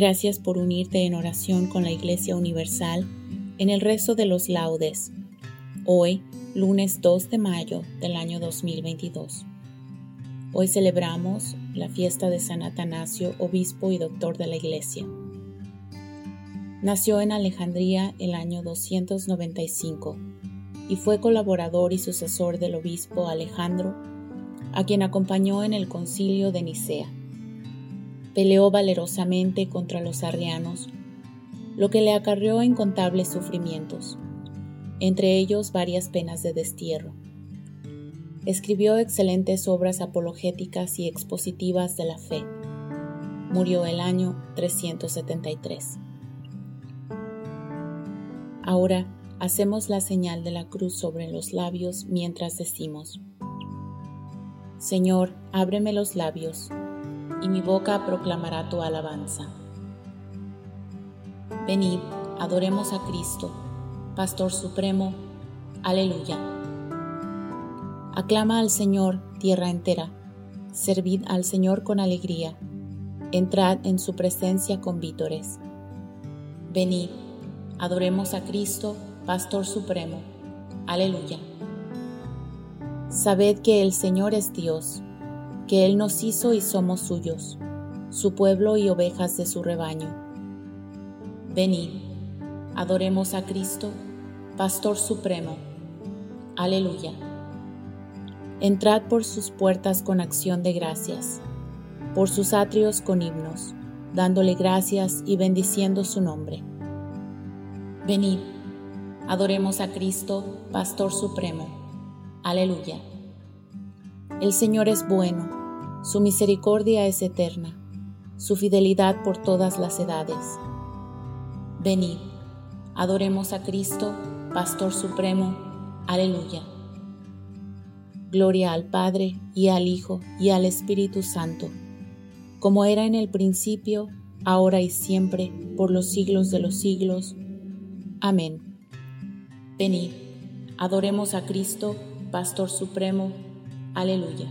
Gracias por unirte en oración con la Iglesia Universal en el rezo de los laudes. Hoy, lunes 2 de mayo del año 2022. Hoy celebramos la fiesta de San Atanasio, obispo y doctor de la Iglesia. Nació en Alejandría el año 295 y fue colaborador y sucesor del obispo Alejandro, a quien acompañó en el concilio de Nicea peleó valerosamente contra los arrianos, lo que le acarreó incontables sufrimientos, entre ellos varias penas de destierro. Escribió excelentes obras apologéticas y expositivas de la fe. Murió el año 373. Ahora hacemos la señal de la cruz sobre los labios mientras decimos, Señor, ábreme los labios y mi boca proclamará tu alabanza. Venid, adoremos a Cristo, Pastor Supremo, aleluya. Aclama al Señor, tierra entera, servid al Señor con alegría, entrad en su presencia con vítores. Venid, adoremos a Cristo, Pastor Supremo, aleluya. Sabed que el Señor es Dios que Él nos hizo y somos suyos, su pueblo y ovejas de su rebaño. Venid, adoremos a Cristo, Pastor Supremo. Aleluya. Entrad por sus puertas con acción de gracias, por sus atrios con himnos, dándole gracias y bendiciendo su nombre. Venid, adoremos a Cristo, Pastor Supremo. Aleluya. El Señor es bueno su misericordia es eterna, su fidelidad por todas las edades. Venid, adoremos a Cristo, Pastor Supremo. Aleluya. Gloria al Padre y al Hijo y al Espíritu Santo, como era en el principio, ahora y siempre, por los siglos de los siglos. Amén. Venid, adoremos a Cristo, Pastor Supremo. Aleluya.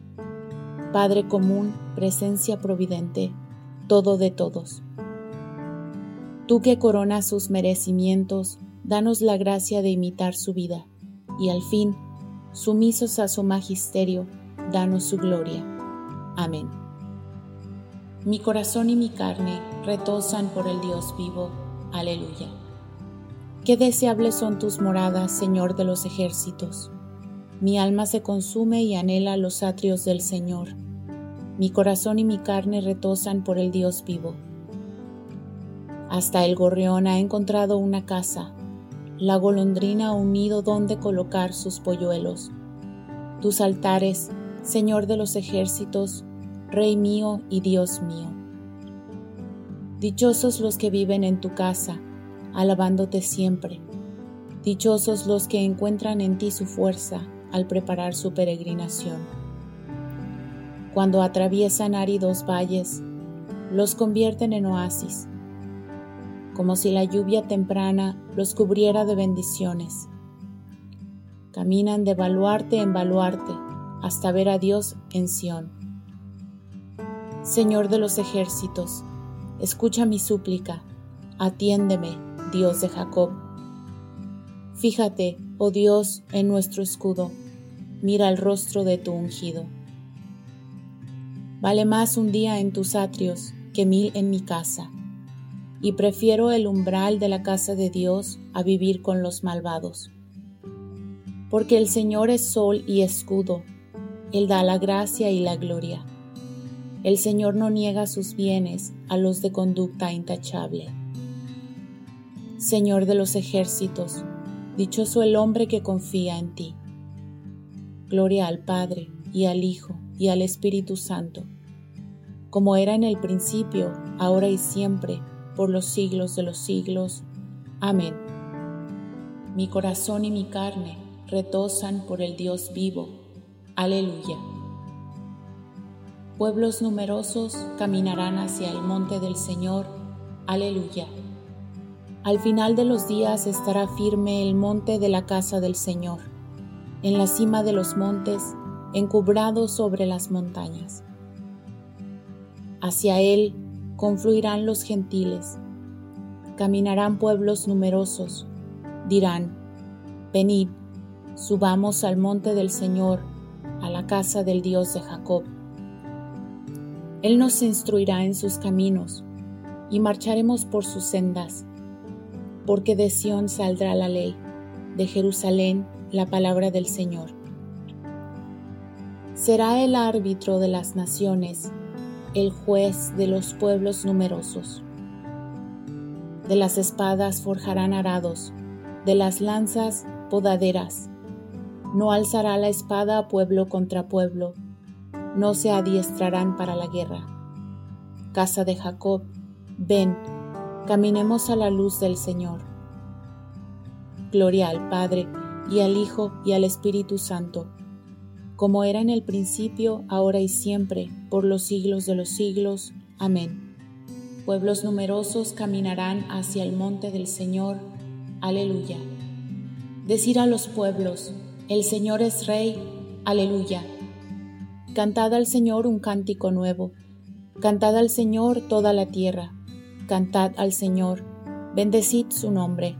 Padre común, presencia providente, todo de todos. Tú que coronas sus merecimientos, danos la gracia de imitar su vida, y al fin, sumisos a su magisterio, danos su gloria. Amén. Mi corazón y mi carne retosan por el Dios vivo. Aleluya. Qué deseables son tus moradas, Señor de los ejércitos. Mi alma se consume y anhela los atrios del Señor. Mi corazón y mi carne retosan por el Dios vivo. Hasta el gorrión ha encontrado una casa, la golondrina un nido donde colocar sus polluelos. Tus altares, Señor de los ejércitos, Rey mío y Dios mío. Dichosos los que viven en tu casa, alabándote siempre. Dichosos los que encuentran en ti su fuerza al preparar su peregrinación. Cuando atraviesan áridos valles, los convierten en oasis como si la lluvia temprana los cubriera de bendiciones. Caminan de baluarte en baluarte hasta ver a Dios en Sión. Señor de los ejércitos, escucha mi súplica, atiéndeme, Dios de Jacob. Fíjate, oh Dios, en nuestro escudo, mira el rostro de tu ungido. Vale más un día en tus atrios que mil en mi casa y prefiero el umbral de la casa de Dios a vivir con los malvados. Porque el Señor es sol y escudo, Él da la gracia y la gloria. El Señor no niega sus bienes a los de conducta intachable. Señor de los ejércitos, dichoso el hombre que confía en ti. Gloria al Padre, y al Hijo, y al Espíritu Santo, como era en el principio, ahora y siempre, por los siglos de los siglos. Amén. Mi corazón y mi carne retosan por el Dios vivo. Aleluya. Pueblos numerosos caminarán hacia el monte del Señor. Aleluya. Al final de los días estará firme el monte de la casa del Señor, en la cima de los montes, encubrado sobre las montañas. Hacia él confluirán los gentiles, caminarán pueblos numerosos, dirán, venid, subamos al monte del Señor, a la casa del Dios de Jacob. Él nos instruirá en sus caminos, y marcharemos por sus sendas, porque de Sión saldrá la ley, de Jerusalén la palabra del Señor. Será el árbitro de las naciones, el juez de los pueblos numerosos. De las espadas forjarán arados, de las lanzas podaderas. No alzará la espada pueblo contra pueblo, no se adiestrarán para la guerra. Casa de Jacob, ven, caminemos a la luz del Señor. Gloria al Padre, y al Hijo, y al Espíritu Santo como era en el principio, ahora y siempre, por los siglos de los siglos. Amén. Pueblos numerosos caminarán hacia el monte del Señor. Aleluya. Decir a los pueblos, el Señor es Rey. Aleluya. Cantad al Señor un cántico nuevo. Cantad al Señor toda la tierra. Cantad al Señor. Bendecid su nombre.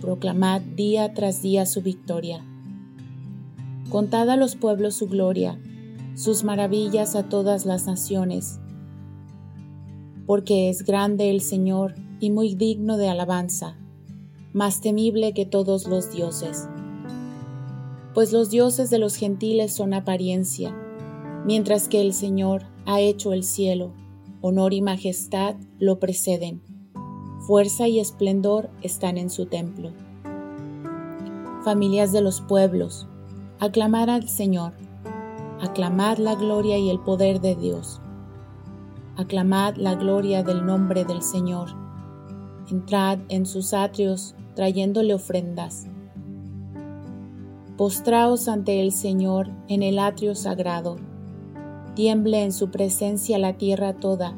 Proclamad día tras día su victoria Contad a los pueblos su gloria, sus maravillas a todas las naciones. Porque es grande el Señor y muy digno de alabanza, más temible que todos los dioses. Pues los dioses de los gentiles son apariencia, mientras que el Señor ha hecho el cielo, honor y majestad lo preceden, fuerza y esplendor están en su templo. Familias de los pueblos, Aclamar al Señor, aclamad la gloria y el poder de Dios. Aclamad la gloria del nombre del Señor. Entrad en sus atrios trayéndole ofrendas. Postraos ante el Señor en el atrio sagrado. Tiemble en su presencia la tierra toda.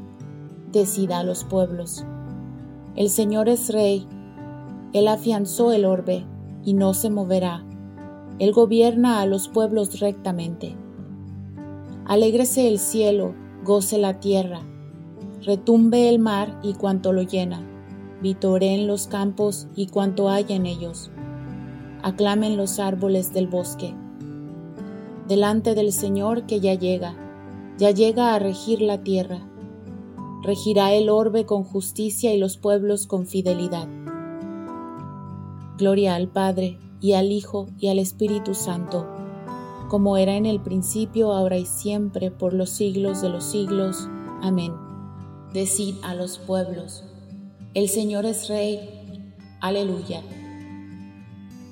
Decida a los pueblos. El Señor es rey. Él afianzó el orbe y no se moverá él gobierna a los pueblos rectamente. Alégrese el cielo, goce la tierra, retumbe el mar y cuanto lo llena, vitoreen los campos y cuanto hay en ellos, aclamen los árboles del bosque. Delante del Señor que ya llega, ya llega a regir la tierra, regirá el orbe con justicia y los pueblos con fidelidad. Gloria al Padre, y al Hijo y al Espíritu Santo, como era en el principio, ahora y siempre, por los siglos de los siglos. Amén. Decid a los pueblos, El Señor es Rey. Aleluya.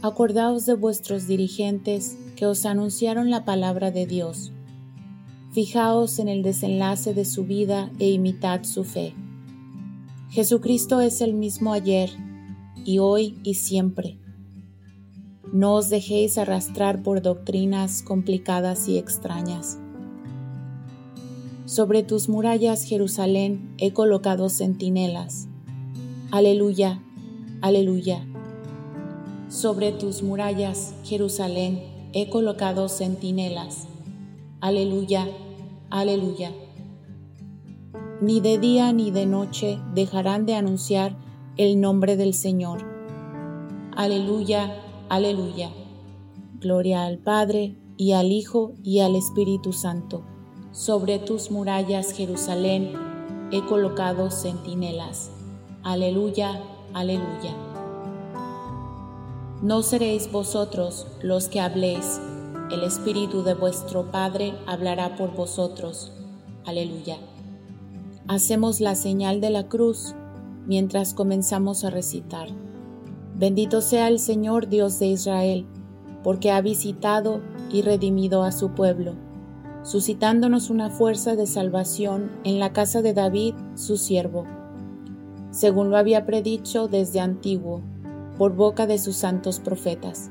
Acordaos de vuestros dirigentes que os anunciaron la palabra de Dios. Fijaos en el desenlace de su vida e imitad su fe. Jesucristo es el mismo ayer, y hoy y siempre. No os dejéis arrastrar por doctrinas complicadas y extrañas. Sobre tus murallas, Jerusalén, he colocado centinelas. Aleluya, aleluya. Sobre tus murallas, Jerusalén, he colocado centinelas. Aleluya, aleluya. Ni de día ni de noche dejarán de anunciar el nombre del Señor. Aleluya, aleluya. Gloria al Padre, y al Hijo, y al Espíritu Santo sobre tus murallas, Jerusalén, he colocado centinelas. Aleluya, aleluya. No seréis vosotros los que habléis, el Espíritu de vuestro Padre hablará por vosotros. Aleluya. Hacemos la señal de la cruz mientras comenzamos a recitar. Bendito sea el Señor Dios de Israel, porque ha visitado y redimido a su pueblo suscitándonos una fuerza de salvación en la casa de David, su siervo, según lo había predicho desde antiguo, por boca de sus santos profetas.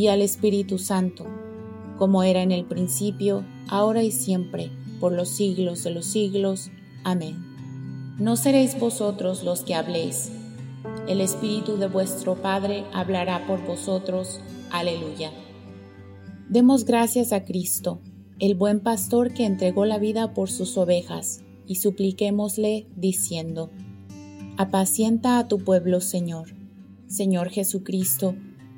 y al Espíritu Santo, como era en el principio, ahora y siempre, por los siglos de los siglos. Amén. No seréis vosotros los que habléis, el Espíritu de vuestro Padre hablará por vosotros. Aleluya. Demos gracias a Cristo, el buen pastor que entregó la vida por sus ovejas, y supliquémosle diciendo, Apacienta a tu pueblo, Señor. Señor Jesucristo,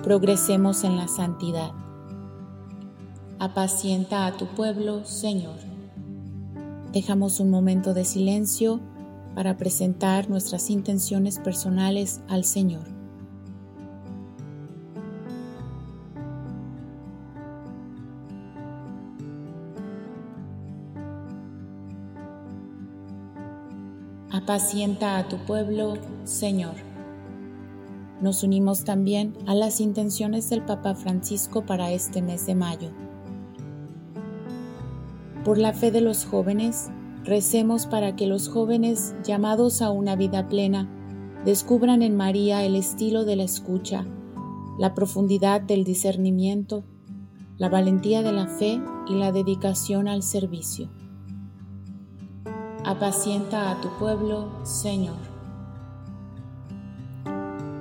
progresemos en la santidad. Apacienta a tu pueblo, Señor. Dejamos un momento de silencio para presentar nuestras intenciones personales al Señor. Apacienta a tu pueblo, Señor. Nos unimos también a las intenciones del Papa Francisco para este mes de mayo. Por la fe de los jóvenes, recemos para que los jóvenes llamados a una vida plena descubran en María el estilo de la escucha, la profundidad del discernimiento, la valentía de la fe y la dedicación al servicio. apacienta a tu pueblo, Señor.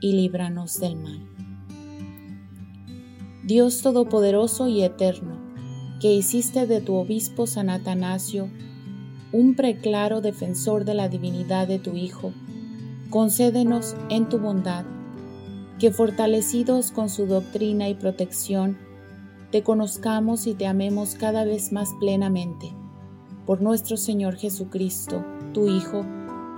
y líbranos del mal. Dios Todopoderoso y Eterno, que hiciste de tu obispo San Atanasio un preclaro defensor de la divinidad de tu Hijo, concédenos en tu bondad que fortalecidos con su doctrina y protección, te conozcamos y te amemos cada vez más plenamente por nuestro Señor Jesucristo, tu Hijo,